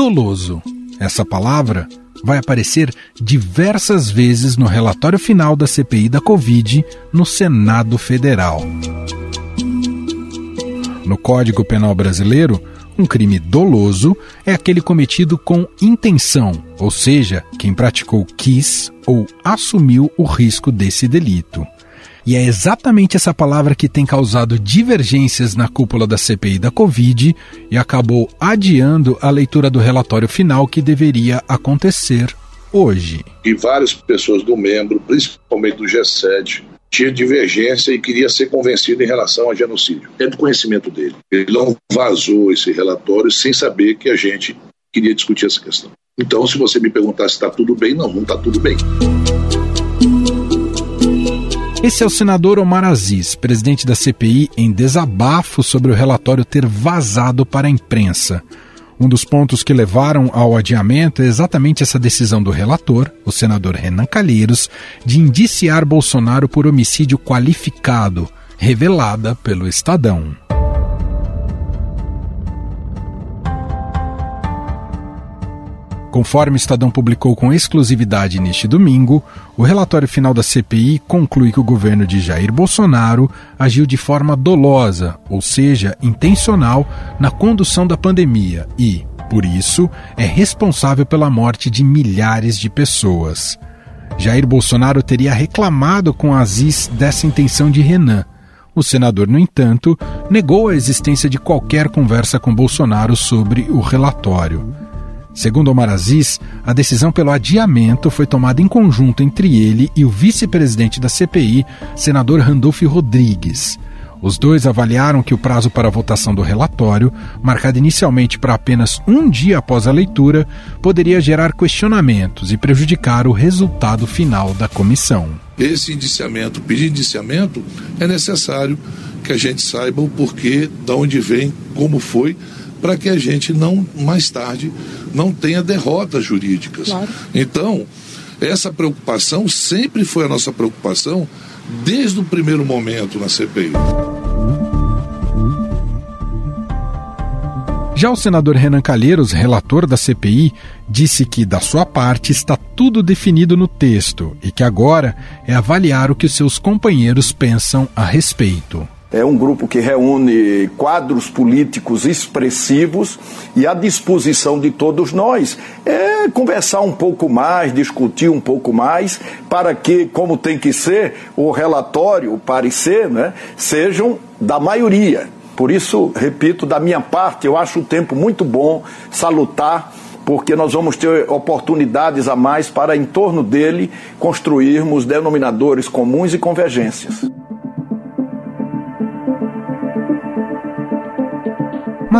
doloso. Essa palavra vai aparecer diversas vezes no relatório final da CPI da Covid no Senado Federal. No Código Penal Brasileiro, um crime doloso é aquele cometido com intenção, ou seja, quem praticou quis ou assumiu o risco desse delito. E é exatamente essa palavra que tem causado divergências na cúpula da CPI da Covid e acabou adiando a leitura do relatório final que deveria acontecer hoje. E várias pessoas do membro, principalmente do G7, tinha divergência e queria ser convencido em relação a genocídio. É do conhecimento dele. Ele não vazou esse relatório sem saber que a gente queria discutir essa questão. Então, se você me perguntar se está tudo bem, não, não está tudo bem. Esse é o senador Omar Aziz, presidente da CPI, em desabafo sobre o relatório ter vazado para a imprensa. Um dos pontos que levaram ao adiamento é exatamente essa decisão do relator, o senador Renan Calheiros, de indiciar Bolsonaro por homicídio qualificado, revelada pelo Estadão. Conforme o Estadão publicou com exclusividade neste domingo, o relatório final da CPI conclui que o governo de Jair Bolsonaro agiu de forma dolosa, ou seja, intencional, na condução da pandemia e, por isso, é responsável pela morte de milhares de pessoas. Jair Bolsonaro teria reclamado com Aziz dessa intenção de Renan. O senador, no entanto, negou a existência de qualquer conversa com Bolsonaro sobre o relatório. Segundo Omar Aziz, a decisão pelo adiamento foi tomada em conjunto entre ele e o vice-presidente da CPI, senador Randolph Rodrigues. Os dois avaliaram que o prazo para a votação do relatório, marcado inicialmente para apenas um dia após a leitura, poderia gerar questionamentos e prejudicar o resultado final da comissão. Esse indiciamento, pedir indiciamento, é necessário que a gente saiba o porquê, de onde vem, como foi, para que a gente não, mais tarde, não tenha derrotas jurídicas. Claro. Então, essa preocupação sempre foi a nossa preocupação desde o primeiro momento na CPI. Já o senador Renan Calheiros, relator da CPI, disse que, da sua parte, está tudo definido no texto e que agora é avaliar o que seus companheiros pensam a respeito. É um grupo que reúne quadros políticos expressivos e à disposição de todos nós é conversar um pouco mais, discutir um pouco mais, para que, como tem que ser, o relatório, o parecer, né, sejam da maioria. Por isso, repito, da minha parte, eu acho o tempo muito bom, salutar, porque nós vamos ter oportunidades a mais para, em torno dele, construirmos denominadores comuns e convergências.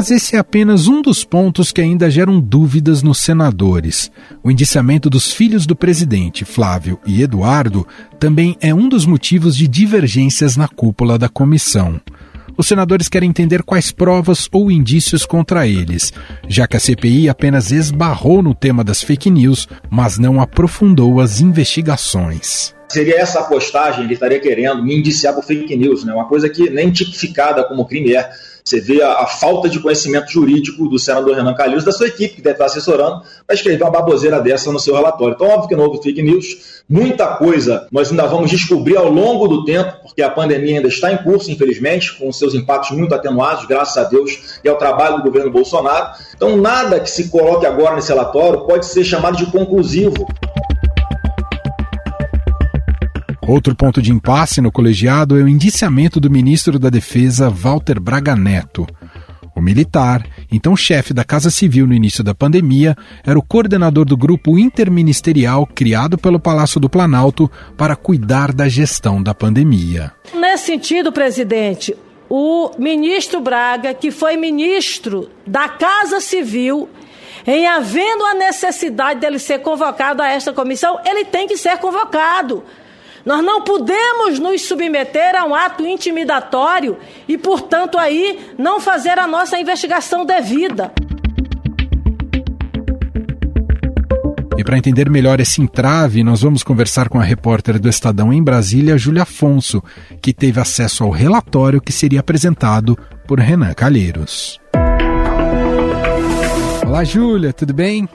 Mas esse é apenas um dos pontos que ainda geram dúvidas nos senadores. O indiciamento dos filhos do presidente, Flávio e Eduardo, também é um dos motivos de divergências na cúpula da comissão. Os senadores querem entender quais provas ou indícios contra eles, já que a CPI apenas esbarrou no tema das fake news, mas não aprofundou as investigações seria essa postagem, ele estaria querendo me indiciar por fake news, né? uma coisa que nem tipificada como crime é. Você vê a, a, falta de conhecimento jurídico do senador Renan Calheiros, da sua equipe, que deve estar assessorando, para escrever uma baboseira dessa no seu relatório. Então, óbvio que não houve fake news, muita coisa nós ainda vamos descobrir ao longo do tempo, porque a pandemia ainda está em curso, infelizmente, com seus impactos muito atenuados, graças a Deus, e ao trabalho do governo Bolsonaro. Então, nada que se coloque agora nesse relatório pode ser chamado de conclusivo. Outro ponto de impasse no colegiado é o indiciamento do ministro da Defesa, Walter Braga Neto. O militar, então chefe da Casa Civil no início da pandemia, era o coordenador do grupo interministerial criado pelo Palácio do Planalto para cuidar da gestão da pandemia. Nesse sentido, presidente, o ministro Braga, que foi ministro da Casa Civil, em havendo a necessidade dele ser convocado a esta comissão, ele tem que ser convocado. Nós não podemos nos submeter a um ato intimidatório e, portanto, aí não fazer a nossa investigação devida. E para entender melhor esse entrave, nós vamos conversar com a repórter do Estadão em Brasília, Júlia Afonso, que teve acesso ao relatório que seria apresentado por Renan Calheiros. Olá, Júlia, tudo bem?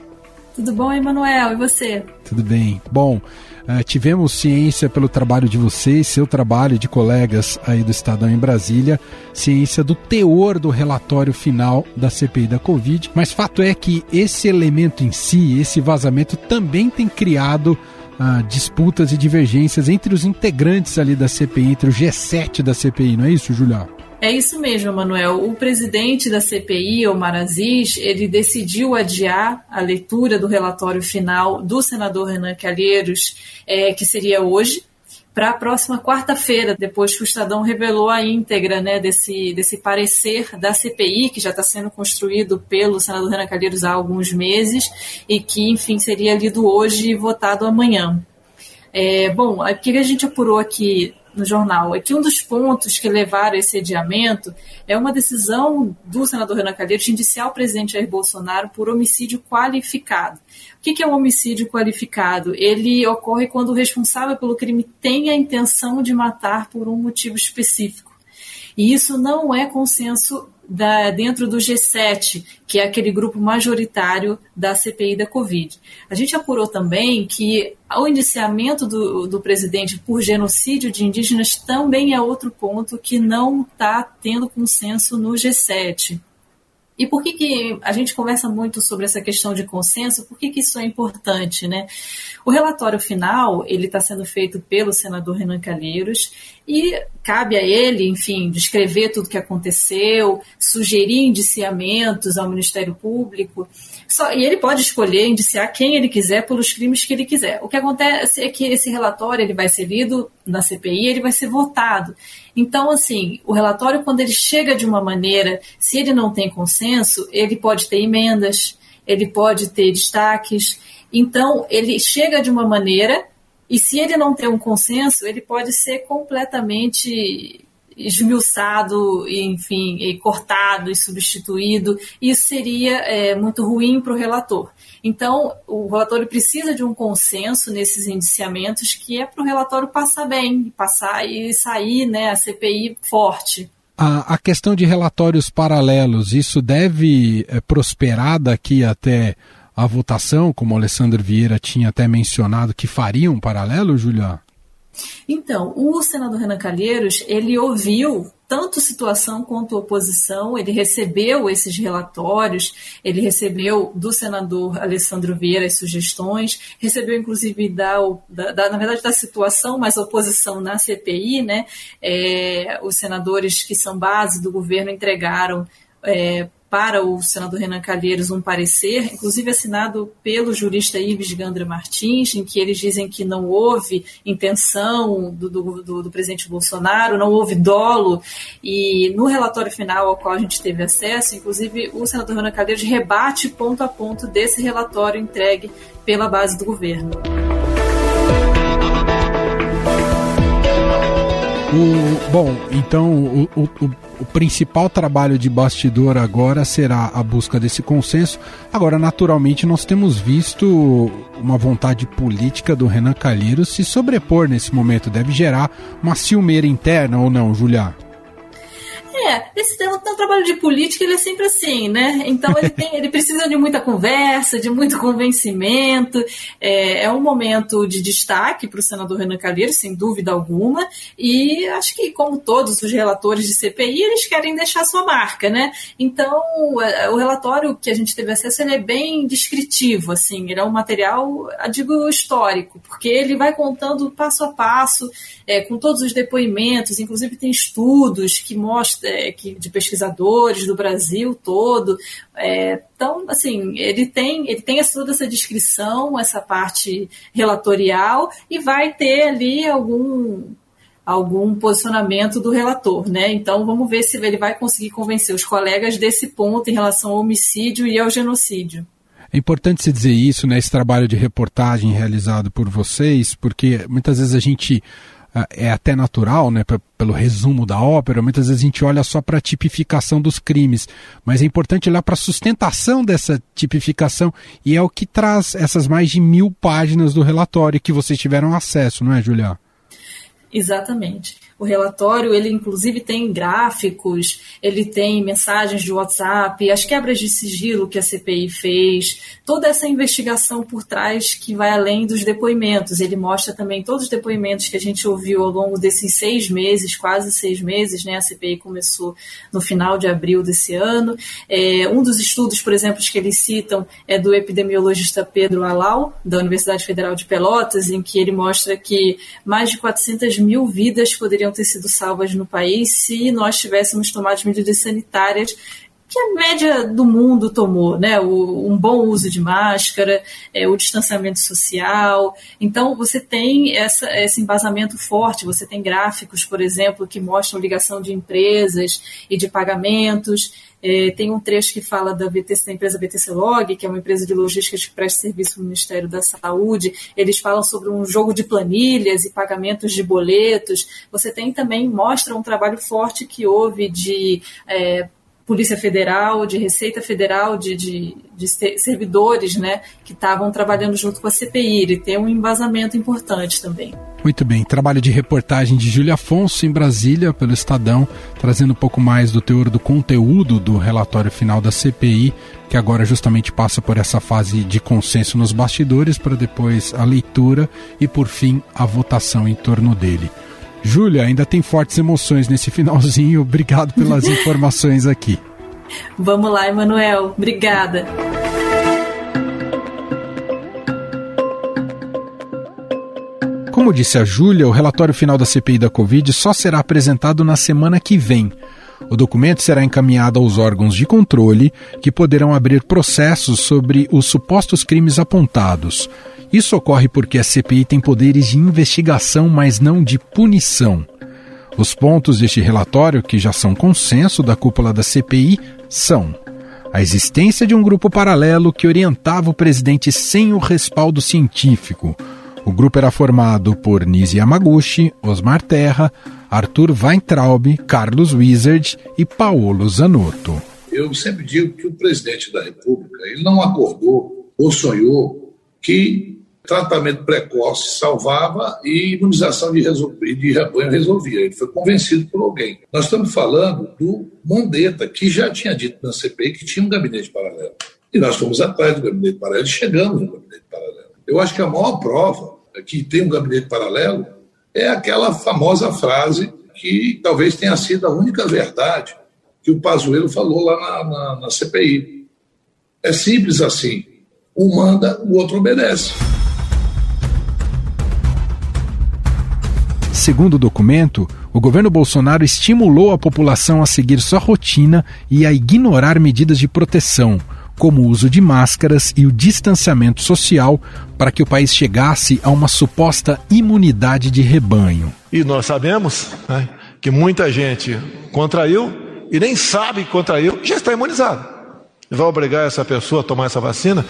Tudo bom, Emanuel? E você? Tudo bem. Bom, uh, tivemos ciência pelo trabalho de vocês, seu trabalho de colegas aí do Estadão em Brasília, ciência do teor do relatório final da CPI da Covid. Mas fato é que esse elemento em si, esse vazamento, também tem criado uh, disputas e divergências entre os integrantes ali da CPI, entre o G7 da CPI, não é isso, Julião? É isso mesmo, Manuel. O presidente da CPI, Omar Aziz, ele decidiu adiar a leitura do relatório final do senador Renan Calheiros, é, que seria hoje, para a próxima quarta-feira, depois que o Estadão revelou a íntegra né, desse, desse parecer da CPI, que já está sendo construído pelo senador Renan Calheiros há alguns meses, e que, enfim, seria lido hoje e votado amanhã. É, bom, o que a gente apurou aqui no jornal é que um dos pontos que levaram a esse adiamento é uma decisão do senador Renan Calheiros de indiciar o presidente Jair Bolsonaro por homicídio qualificado. O que é um homicídio qualificado? Ele ocorre quando o responsável pelo crime tem a intenção de matar por um motivo específico. E isso não é consenso da, dentro do G7, que é aquele grupo majoritário da CPI da Covid. A gente apurou também que o indiciamento do, do presidente por genocídio de indígenas também é outro ponto que não está tendo consenso no G7. E por que, que a gente conversa muito sobre essa questão de consenso? Por que, que isso é importante? Né? O relatório final ele está sendo feito pelo senador Renan Calheiros e cabe a ele, enfim, descrever tudo o que aconteceu, sugerir indiciamentos ao Ministério Público. Só, e ele pode escolher indiciar quem ele quiser pelos crimes que ele quiser. O que acontece é que esse relatório ele vai ser lido na CPI, ele vai ser votado. Então, assim, o relatório, quando ele chega de uma maneira, se ele não tem consenso, ele pode ter emendas, ele pode ter destaques. Então, ele chega de uma maneira, e se ele não tem um consenso, ele pode ser completamente esmiuçado, enfim, e cortado e substituído. Isso seria é, muito ruim para o relator. Então, o relatório precisa de um consenso nesses indiciamentos, que é para o relatório passar bem, passar e sair, né, a CPI forte. A, a questão de relatórios paralelos, isso deve é, prosperar daqui até a votação, como o Alessandro Vieira tinha até mencionado que faria um paralelo, Julián? Então, o senador Renan Calheiros, ele ouviu tanto situação quanto oposição, ele recebeu esses relatórios, ele recebeu do senador Alessandro Vieira as sugestões, recebeu inclusive da, da, na verdade da situação, mas oposição na CPI, né? É, os senadores que são base do governo entregaram é, para o senador Renan Calheiros um parecer, inclusive assinado pelo jurista Ives Gandra Martins, em que eles dizem que não houve intenção do, do, do, do, presidente Bolsonaro, não houve dolo, e no relatório final ao qual a gente teve acesso, inclusive o senador Renan Calheiros rebate ponto a ponto desse relatório entregue pela base do governo. O, bom, então o, o, o, principal trabalho de bastidor agora será a busca desse consenso. Agora, naturalmente, nós temos visto uma vontade política do Renan Calheiros se sobrepor nesse momento. Deve gerar uma ciumeira interna ou não, Julia? É, esse tema, um trabalho de política, ele é sempre assim, né? Então ele tem, ele precisa de muita conversa, de muito convencimento. É, é um momento de destaque para o senador Renan Calheiros, sem dúvida alguma. E acho que, como todos os relatores de CPI, eles querem deixar sua marca, né? Então, é, o relatório que a gente teve acesso ele é bem descritivo, assim, ele é um material, digo, histórico, porque ele vai contando passo a passo, é, com todos os depoimentos, inclusive tem estudos que mostram é, de pesquisadores do Brasil todo. É, então, assim, ele tem, ele tem toda essa descrição, essa parte relatorial, e vai ter ali algum algum posicionamento do relator, né? Então vamos ver se ele vai conseguir convencer os colegas desse ponto em relação ao homicídio e ao genocídio. É importante se dizer isso, né? Esse trabalho de reportagem realizado por vocês, porque muitas vezes a gente é até natural, né, pelo resumo da ópera, muitas vezes a gente olha só para a tipificação dos crimes, mas é importante olhar para a sustentação dessa tipificação e é o que traz essas mais de mil páginas do relatório que vocês tiveram acesso, não é, Juliana? Exatamente. O relatório, ele inclusive tem gráficos, ele tem mensagens de WhatsApp, as quebras de sigilo que a CPI fez, toda essa investigação por trás que vai além dos depoimentos. Ele mostra também todos os depoimentos que a gente ouviu ao longo desses seis meses, quase seis meses, né? A CPI começou no final de abril desse ano. É, um dos estudos, por exemplo, que eles citam é do epidemiologista Pedro Alau, da Universidade Federal de Pelotas, em que ele mostra que mais de 400 mil vidas poderiam ter sido salvas no país se nós tivéssemos tomado medidas sanitárias que a média do mundo tomou, né? O, um bom uso de máscara, é, o distanciamento social. Então, você tem essa, esse embasamento forte, você tem gráficos, por exemplo, que mostram ligação de empresas e de pagamentos. É, tem um trecho que fala da, VTC, da empresa VTC Log, que é uma empresa de logística que presta serviço no Ministério da Saúde. Eles falam sobre um jogo de planilhas e pagamentos de boletos. Você tem também, mostra um trabalho forte que houve de é, Polícia Federal, de Receita Federal, de, de, de servidores né, que estavam trabalhando junto com a CPI. Ele tem um embasamento importante também. Muito bem, trabalho de reportagem de Júlia Afonso em Brasília, pelo Estadão, trazendo um pouco mais do teor do conteúdo do relatório final da CPI, que agora justamente passa por essa fase de consenso nos bastidores, para depois a leitura e, por fim, a votação em torno dele. Júlia, ainda tem fortes emoções nesse finalzinho. Obrigado pelas informações aqui. Vamos lá, Emanuel. Obrigada. Como disse a Júlia, o relatório final da CPI da Covid só será apresentado na semana que vem. O documento será encaminhado aos órgãos de controle, que poderão abrir processos sobre os supostos crimes apontados. Isso ocorre porque a CPI tem poderes de investigação, mas não de punição. Os pontos deste relatório, que já são consenso da cúpula da CPI, são a existência de um grupo paralelo que orientava o presidente sem o respaldo científico. O grupo era formado por Nisi Yamaguchi, Osmar Terra, Arthur Weintraub, Carlos Wizard e Paolo Zanotto. Eu sempre digo que o presidente da República ele não acordou ou sonhou que tratamento precoce salvava e imunização de, de rebanho resolvia. Ele foi convencido por alguém. Nós estamos falando do Mondetta, que já tinha dito na CPI que tinha um gabinete paralelo. E nós fomos atrás do gabinete paralelo e chegamos no gabinete paralelo. Eu acho que a maior prova que tem um gabinete paralelo é aquela famosa frase que talvez tenha sido a única verdade que o Pazuello falou lá na, na, na CPI. É simples assim. Um manda, o outro obedece. Segundo o documento, o governo Bolsonaro estimulou a população a seguir sua rotina e a ignorar medidas de proteção, como o uso de máscaras e o distanciamento social, para que o país chegasse a uma suposta imunidade de rebanho. E nós sabemos né, que muita gente contraiu e nem sabe que contraiu já está imunizado. Vai obrigar essa pessoa a tomar essa vacina?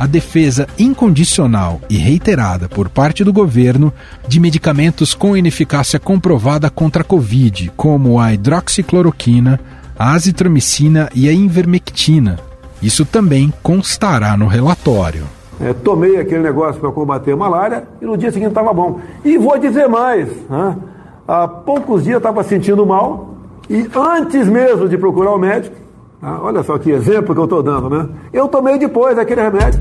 A defesa incondicional e reiterada por parte do governo de medicamentos com ineficácia comprovada contra a Covid, como a hidroxicloroquina, a azitromicina e a invermectina. Isso também constará no relatório. É, tomei aquele negócio para combater a malária e no dia seguinte estava bom. E vou dizer mais: né? há poucos dias estava sentindo mal e antes mesmo de procurar o médico, ah, olha só que exemplo que eu estou dando, né? Eu tomei depois aquele remédio.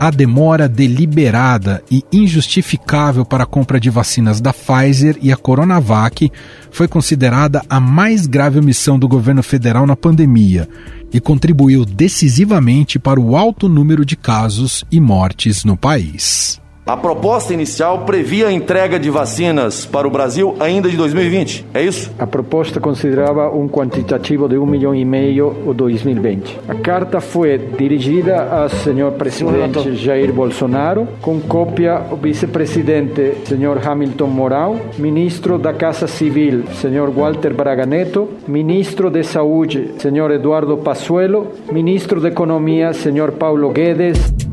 A demora deliberada e injustificável para a compra de vacinas da Pfizer e a Coronavac foi considerada a mais grave omissão do governo federal na pandemia e contribuiu decisivamente para o alto número de casos e mortes no país. A proposta inicial previa a entrega de vacinas para o Brasil ainda de 2020, é isso? A proposta considerava um quantitativo de um milhão e meio o 2020. A carta foi dirigida ao senhor presidente Jair Bolsonaro, com cópia ao vice-presidente senhor Hamilton Mourão, ministro da Casa Civil, senhor Walter Braga Neto, ministro de Saúde, senhor Eduardo Pazuello, ministro de Economia, senhor Paulo Guedes.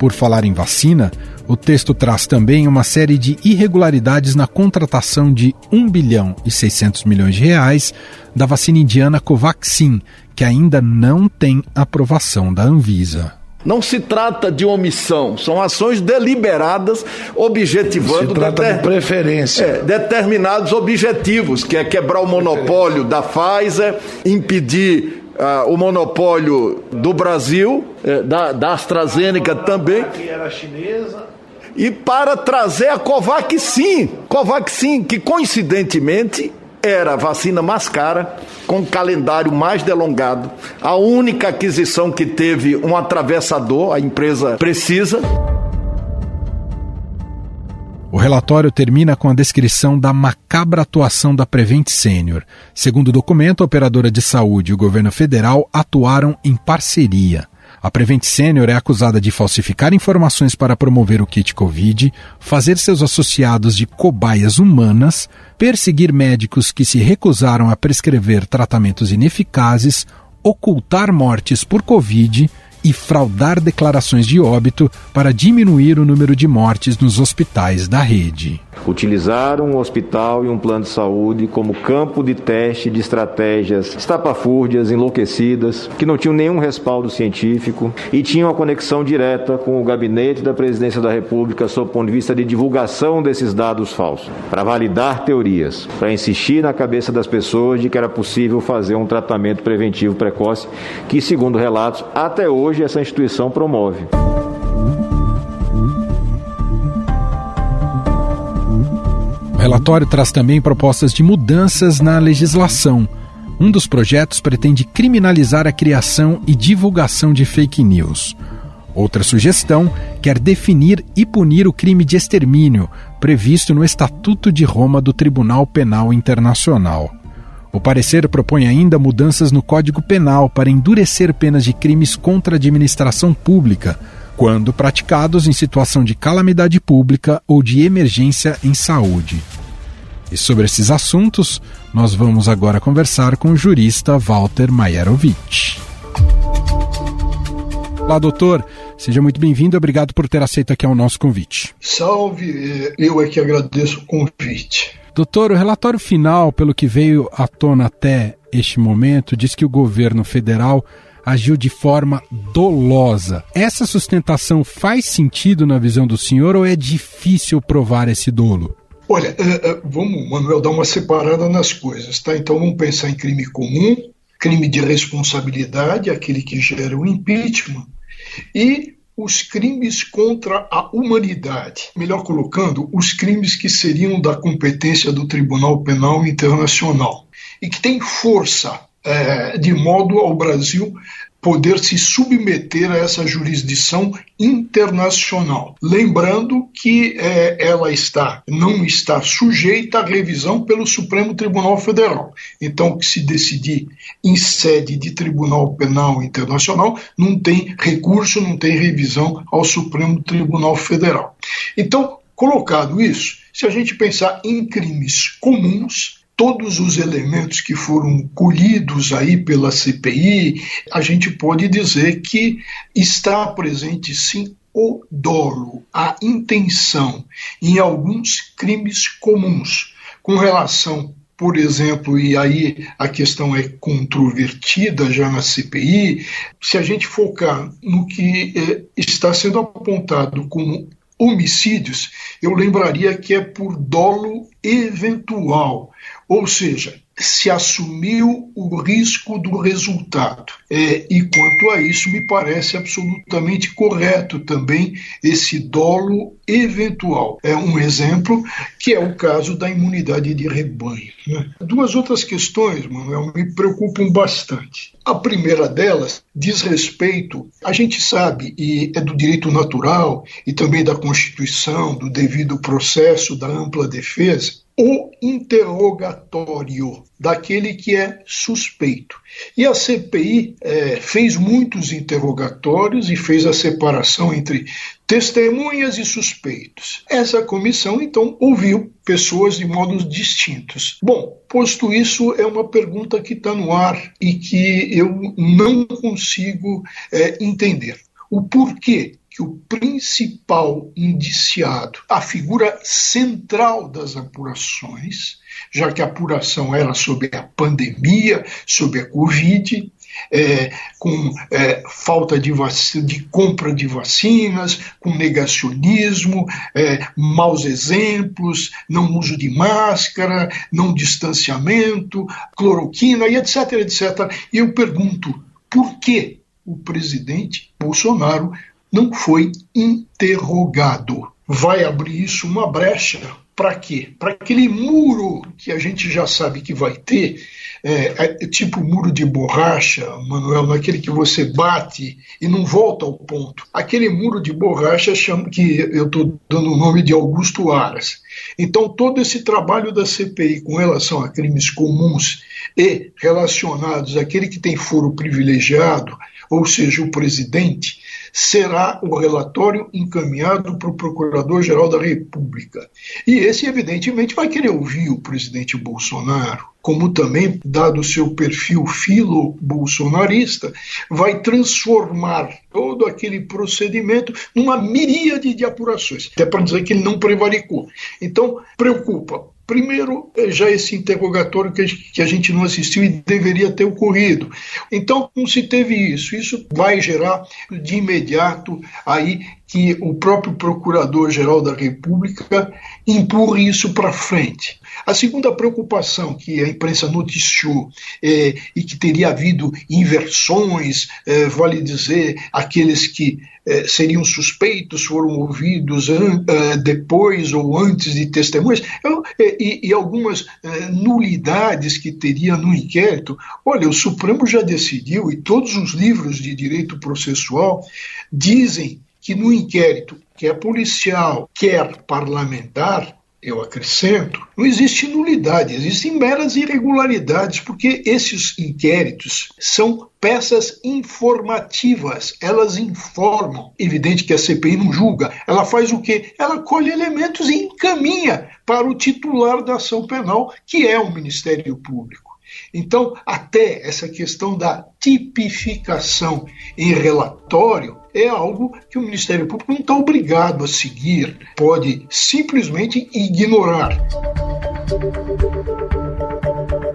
Por falar em vacina, O texto traz também uma série de irregularidades na contratação de 1 bilhão e 600 milhões de reais da vacina indiana Covaxin, que ainda não tem aprovação da Anvisa. Não se trata de omissão, são ações deliberadas objetivando se trata deter... de preferência. É, determinados objetivos, que é quebrar o monopólio da Pfizer, impedir uh, o monopólio do Brasil, eh, da, da AstraZeneca também. Que era chinesa e para trazer a Covaxin. Covaxin, que coincidentemente era a vacina mais cara, com calendário mais delongado, a única aquisição que teve um atravessador, a empresa precisa. O relatório termina com a descrição da macabra atuação da Prevent Senior. Segundo o documento, a operadora de saúde e o governo federal atuaram em parceria. A Prevent Senior é acusada de falsificar informações para promover o kit Covid, fazer seus associados de cobaias humanas, perseguir médicos que se recusaram a prescrever tratamentos ineficazes, ocultar mortes por Covid e fraudar declarações de óbito para diminuir o número de mortes nos hospitais da rede. Utilizaram um hospital e um plano de saúde como campo de teste de estratégias estapafúrdias, enlouquecidas, que não tinham nenhum respaldo científico e tinham a conexão direta com o gabinete da presidência da República sob o ponto de vista de divulgação desses dados falsos, para validar teorias, para insistir na cabeça das pessoas de que era possível fazer um tratamento preventivo precoce, que, segundo relatos, até hoje essa instituição promove. Relatório traz também propostas de mudanças na legislação. Um dos projetos pretende criminalizar a criação e divulgação de fake news. Outra sugestão quer definir e punir o crime de extermínio, previsto no Estatuto de Roma do Tribunal Penal Internacional. O parecer propõe ainda mudanças no Código Penal para endurecer penas de crimes contra a administração pública, quando praticados em situação de calamidade pública ou de emergência em saúde. E sobre esses assuntos, nós vamos agora conversar com o jurista Walter Maierovitch. Olá, doutor. Seja muito bem-vindo. Obrigado por ter aceito aqui o nosso convite. Salve, eu é que agradeço o convite. Doutor, o relatório final, pelo que veio à tona até este momento, diz que o governo federal agiu de forma dolosa. Essa sustentação faz sentido na visão do senhor ou é difícil provar esse dolo? Olha, é, é, vamos, Manuel, dar uma separada nas coisas, tá? Então vamos pensar em crime comum, crime de responsabilidade, aquele que gera o impeachment, e os crimes contra a humanidade. Melhor colocando, os crimes que seriam da competência do Tribunal Penal Internacional e que têm força é, de modo ao Brasil poder se submeter a essa jurisdição internacional. Lembrando que é, ela está, não está sujeita à revisão pelo Supremo Tribunal Federal. Então, que se decidir em sede de Tribunal Penal Internacional, não tem recurso, não tem revisão ao Supremo Tribunal Federal. Então, colocado isso, se a gente pensar em crimes comuns, todos os elementos que foram colhidos aí pela CPI, a gente pode dizer que está presente sim o dolo, a intenção em alguns crimes comuns. Com relação por exemplo, e aí a questão é controvertida já na CPI, se a gente focar no que eh, está sendo apontado como homicídios, eu lembraria que é por dolo eventual, ou seja, se assumiu o risco do resultado. É, e quanto a isso, me parece absolutamente correto também esse dolo eventual. É um exemplo que é o caso da imunidade de rebanho. Né? Duas outras questões, Manuel, me preocupam bastante. A primeira delas diz respeito, a gente sabe, e é do direito natural e também da Constituição, do devido processo, da ampla defesa, o interrogatório daquele que é suspeito. E a CPI é, fez muitos interrogatórios e fez a separação entre testemunhas e suspeitos. Essa comissão, então, ouviu pessoas de modos distintos. Bom, posto isso, é uma pergunta que está no ar e que eu não consigo é, entender. O porquê que o principal indiciado, a figura central das apurações, já que a apuração era sobre a pandemia, sobre a Covid, é, com é, falta de, de, compra de vacinas, com negacionismo, é, maus exemplos, não uso de máscara, não distanciamento, cloroquina e etc, etc. E eu pergunto, por que o presidente Bolsonaro não foi interrogado? Vai abrir isso uma brecha para quê? Para aquele muro que a gente já sabe que vai ter é, é, tipo muro de borracha, Manuel, naquele que você bate e não volta ao ponto. Aquele muro de borracha chama, que eu estou dando o nome de Augusto Aras. Então, todo esse trabalho da CPI com relação a crimes comuns e relacionados àquele que tem foro privilegiado, ou seja, o presidente, será o relatório encaminhado para o Procurador-Geral da República. E esse, evidentemente, vai querer ouvir o presidente Bolsonaro, como também, dado o seu perfil filo-bolsonarista, vai transformar todo aquele procedimento numa miríade de apurações, até para dizer que ele não prevaricou. Então, preocupa Primeiro, é já esse interrogatório que a gente não assistiu e deveria ter ocorrido. Então, não se teve isso. Isso vai gerar de imediato aí que o próprio Procurador-Geral da República empurre isso para frente. A segunda preocupação que a imprensa noticiou é, e que teria havido inversões, é, vale dizer, aqueles que é, seriam suspeitos foram ouvidos é, depois ou antes de testemunhas, é, e, e, algumas é, nulidades que teria no inquérito. Olha, o Supremo já decidiu, e todos os livros de direito processual dizem que no inquérito, quer policial, quer parlamentar, eu acrescento, não existe nulidade, existem meras irregularidades, porque esses inquéritos são peças informativas, elas informam. Evidente que a CPI não julga, ela faz o quê? Ela colhe elementos e encaminha para o titular da ação penal, que é o Ministério Público. Então, até essa questão da tipificação em relatório é algo que o Ministério Público não está obrigado a seguir, pode simplesmente ignorar.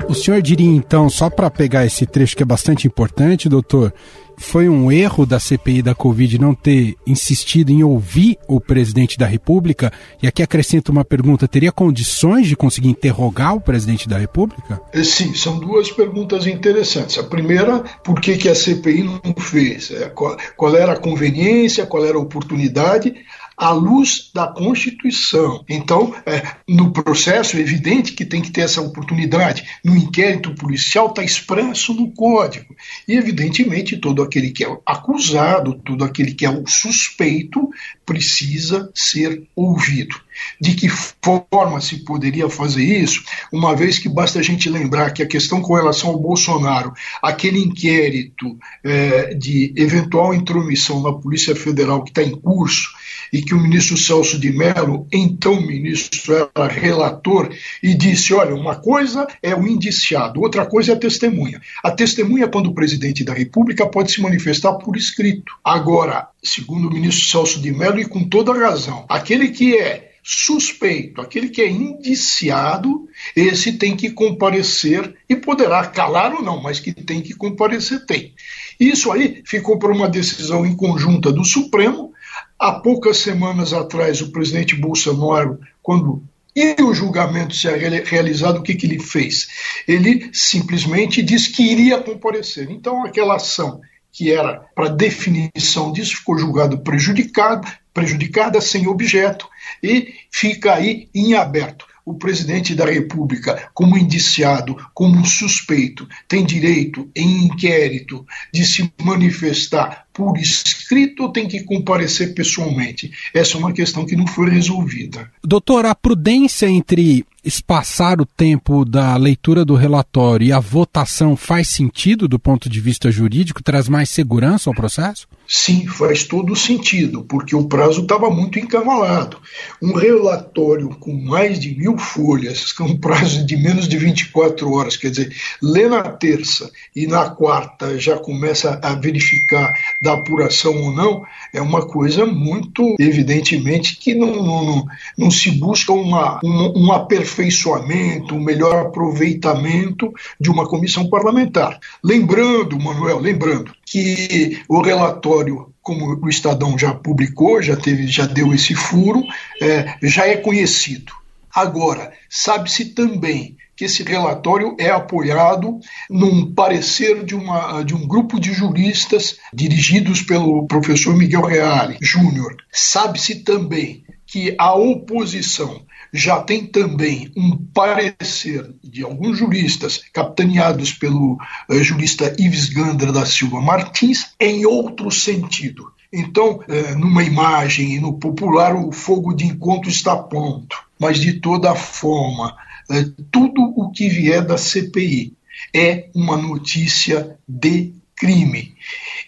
O senhor diria então, só para pegar esse trecho que é bastante importante, doutor, foi um erro da CPI da Covid não ter insistido em ouvir o presidente da República? E aqui acrescento uma pergunta: teria condições de conseguir interrogar o presidente da República? É, sim, são duas perguntas interessantes. A primeira, por que, que a CPI não fez? É, qual, qual era a conveniência, qual era a oportunidade? À luz da Constituição. Então, é, no processo, é evidente que tem que ter essa oportunidade. No inquérito policial está expresso no Código. E, evidentemente, todo aquele que é acusado, todo aquele que é o suspeito, precisa ser ouvido. De que forma se poderia fazer isso? Uma vez que basta a gente lembrar que a questão com relação ao Bolsonaro, aquele inquérito é, de eventual intromissão na Polícia Federal que está em curso, e que o ministro Celso de Mello, então ministro, era relator e disse: olha, uma coisa é o indiciado, outra coisa é a testemunha. A testemunha, quando o presidente da República, pode se manifestar por escrito. Agora, segundo o ministro Celso de Mello, e com toda razão, aquele que é suspeito, aquele que é indiciado, esse tem que comparecer e poderá calar ou não, mas que tem que comparecer, tem. Isso aí ficou por uma decisão em conjunta do Supremo, Há poucas semanas atrás, o presidente Bolsonaro, quando e o julgamento ser realizado, o que, que ele fez? Ele simplesmente disse que iria comparecer. Então, aquela ação que era para definição disso ficou julgado prejudicado, prejudicada, sem objeto, e fica aí em aberto o presidente da República, como indiciado, como suspeito, tem direito, em inquérito, de se manifestar por escrito ou tem que comparecer pessoalmente? Essa é uma questão que não foi resolvida. Doutor, a prudência entre espaçar o tempo da leitura do relatório e a votação faz sentido do ponto de vista jurídico? Traz mais segurança ao processo? Sim, faz todo sentido, porque o prazo estava muito encavalado. Um relatório com mais de mil folhas, com um prazo de menos de 24 horas, quer dizer, lê na terça e na quarta já começa a verificar da apuração ou não, é uma coisa muito evidentemente que não, não, não se busca uma, um, um aperfeiçoamento, um melhor aproveitamento de uma comissão parlamentar. Lembrando, Manuel, lembrando que o relatório como o Estadão já publicou, já teve, já deu esse furo, é, já é conhecido. Agora, sabe-se também que esse relatório é apoiado num parecer de, uma, de um grupo de juristas dirigidos pelo professor Miguel Reale Júnior. Sabe-se também que a oposição já tem também um parecer de alguns juristas, capitaneados pelo uh, jurista Ives Gandra da Silva Martins, em outro sentido. Então, uh, numa imagem e no popular, o fogo de encontro está pronto, mas de toda forma, uh, tudo o que vier da CPI é uma notícia de crime.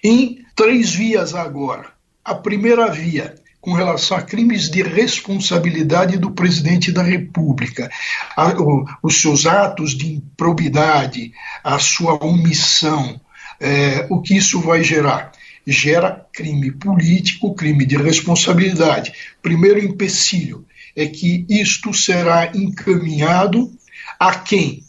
Em três vias agora. A primeira via com relação a crimes de responsabilidade do presidente da República, a, o, os seus atos de improbidade, a sua omissão, é, o que isso vai gerar? Gera crime político, crime de responsabilidade. Primeiro empecilho é que isto será encaminhado a quem?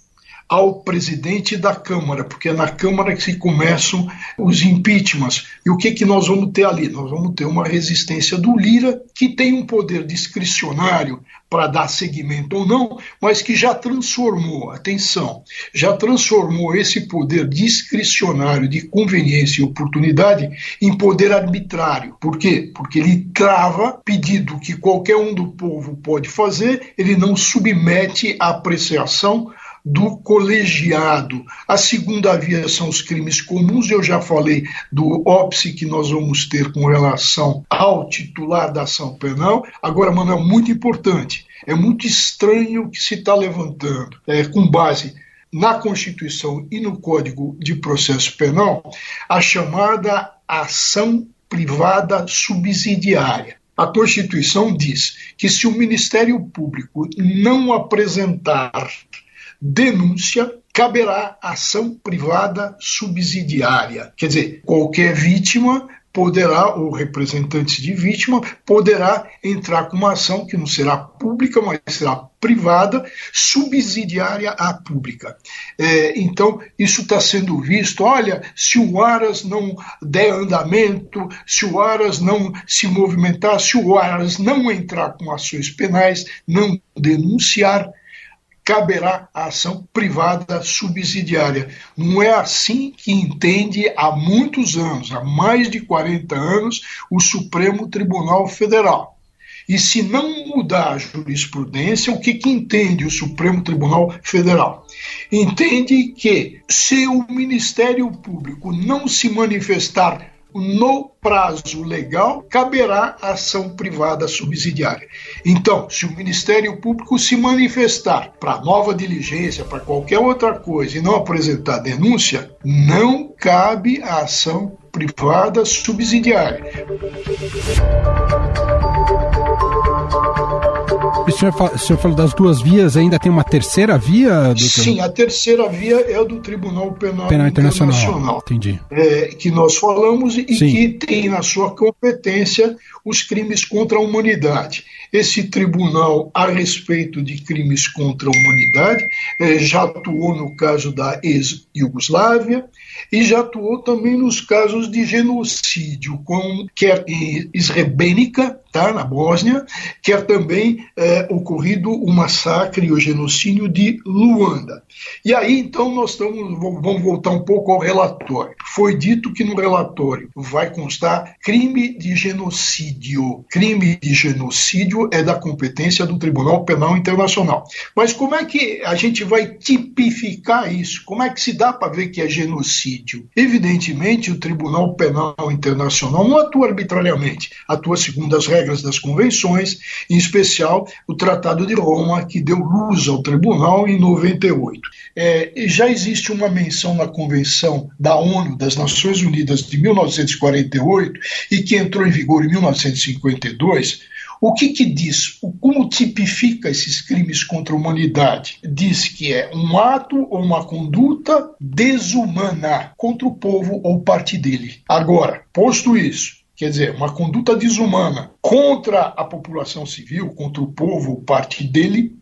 Ao presidente da Câmara, porque é na Câmara que se começam os impeachments. E o que, que nós vamos ter ali? Nós vamos ter uma resistência do Lira, que tem um poder discricionário para dar seguimento ou não, mas que já transformou, atenção, já transformou esse poder discricionário de conveniência e oportunidade em poder arbitrário. Por quê? Porque ele trava pedido que qualquer um do povo pode fazer, ele não submete à apreciação do colegiado. A segunda via são os crimes comuns, eu já falei do óbice que nós vamos ter com relação ao titular da ação penal. Agora, Manuel, muito importante, é muito estranho o que se está levantando, é, com base na Constituição e no Código de Processo Penal, a chamada ação privada subsidiária. A Constituição diz que se o Ministério Público não apresentar denúncia, caberá ação privada subsidiária. Quer dizer, qualquer vítima poderá, ou representante de vítima, poderá entrar com uma ação que não será pública, mas será privada, subsidiária à pública. É, então, isso está sendo visto. Olha, se o Aras não der andamento, se o Aras não se movimentar, se o Aras não entrar com ações penais, não denunciar, caberá a ação privada subsidiária. Não é assim que entende há muitos anos, há mais de 40 anos, o Supremo Tribunal Federal. E se não mudar a jurisprudência, o que, que entende o Supremo Tribunal Federal? Entende que se o Ministério Público não se manifestar no prazo legal, caberá ação privada subsidiária. Então, se o Ministério Público se manifestar para nova diligência, para qualquer outra coisa e não apresentar denúncia, não cabe a ação privada subsidiária. O senhor, fala, o senhor falou das duas vias, ainda tem uma terceira via? Doutor? Sim, a terceira via é a do Tribunal Penal, Penal Internacional. Internacional Entendi. É, que nós falamos e Sim. que tem na sua competência os crimes contra a humanidade. Esse tribunal, a respeito de crimes contra a humanidade, é, já atuou no caso da ex-Yugoslávia e já atuou também nos casos de genocídio, com, quer em Srebrenica, tá, na Bósnia, quer também é, ocorrido o massacre o genocídio de Luanda. E aí, então, nós estamos, vamos voltar um pouco ao relatório. Foi dito que no relatório vai constar crime de genocídio. Crime de genocídio é da competência do Tribunal Penal Internacional. Mas como é que a gente vai tipificar isso? Como é que se dá para ver que é genocídio? Evidentemente, o Tribunal Penal Internacional não atua arbitrariamente, atua segundo as regras das convenções, em especial o Tratado de Roma, que deu luz ao tribunal em 98. É, já existe uma menção na Convenção da ONU, das Nações Unidas, de 1948, e que entrou em vigor em 1952. O que, que diz? Como tipifica esses crimes contra a humanidade? Diz que é um ato ou uma conduta desumana contra o povo ou parte dele. Agora, posto isso, quer dizer, uma conduta desumana contra a população civil, contra o povo, parte dele.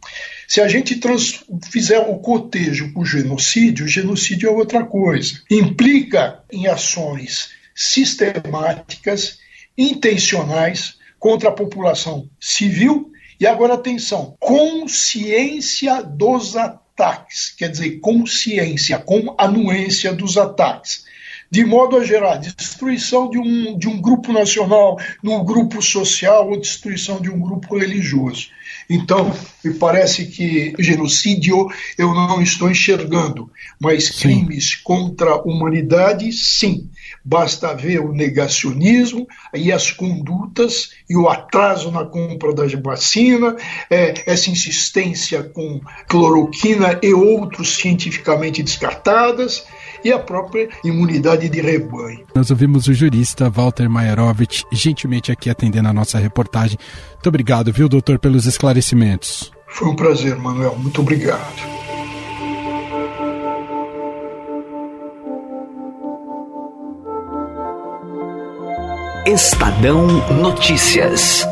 Se a gente trans, fizer o cotejo com o genocídio, o genocídio é outra coisa. Implica em ações sistemáticas, intencionais contra a população civil. E agora atenção, consciência dos ataques, quer dizer, consciência, com anuência dos ataques de modo a gerar destruição de um, de um grupo nacional, num grupo social ou destruição de um grupo religioso. Então, me parece que genocídio eu não estou enxergando, mas sim. crimes contra a humanidade, sim. Basta ver o negacionismo e as condutas e o atraso na compra da vacina, é, essa insistência com cloroquina e outros cientificamente descartadas, e a própria imunidade de rebanho. Nós ouvimos o jurista Walter Maierovitch gentilmente aqui atendendo a nossa reportagem. Muito obrigado, viu, doutor, pelos esclarecimentos. Foi um prazer, Manuel. Muito obrigado. Estadão Notícias.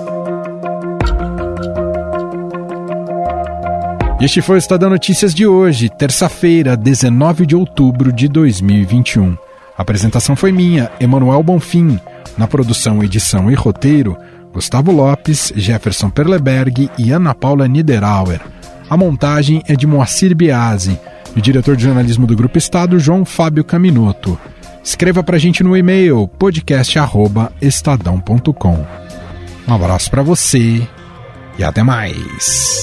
Este foi o Estadão Notícias de hoje, terça-feira, 19 de outubro de 2021. A apresentação foi minha, Emanuel Bonfim. Na produção, edição e roteiro, Gustavo Lopes, Jefferson Perleberg e Ana Paula Niederauer. A montagem é de Moacir Biasi e o diretor de jornalismo do Grupo Estado, João Fábio Caminoto. Escreva para a gente no e-mail podcast@estadão.com. Um abraço para você e até mais.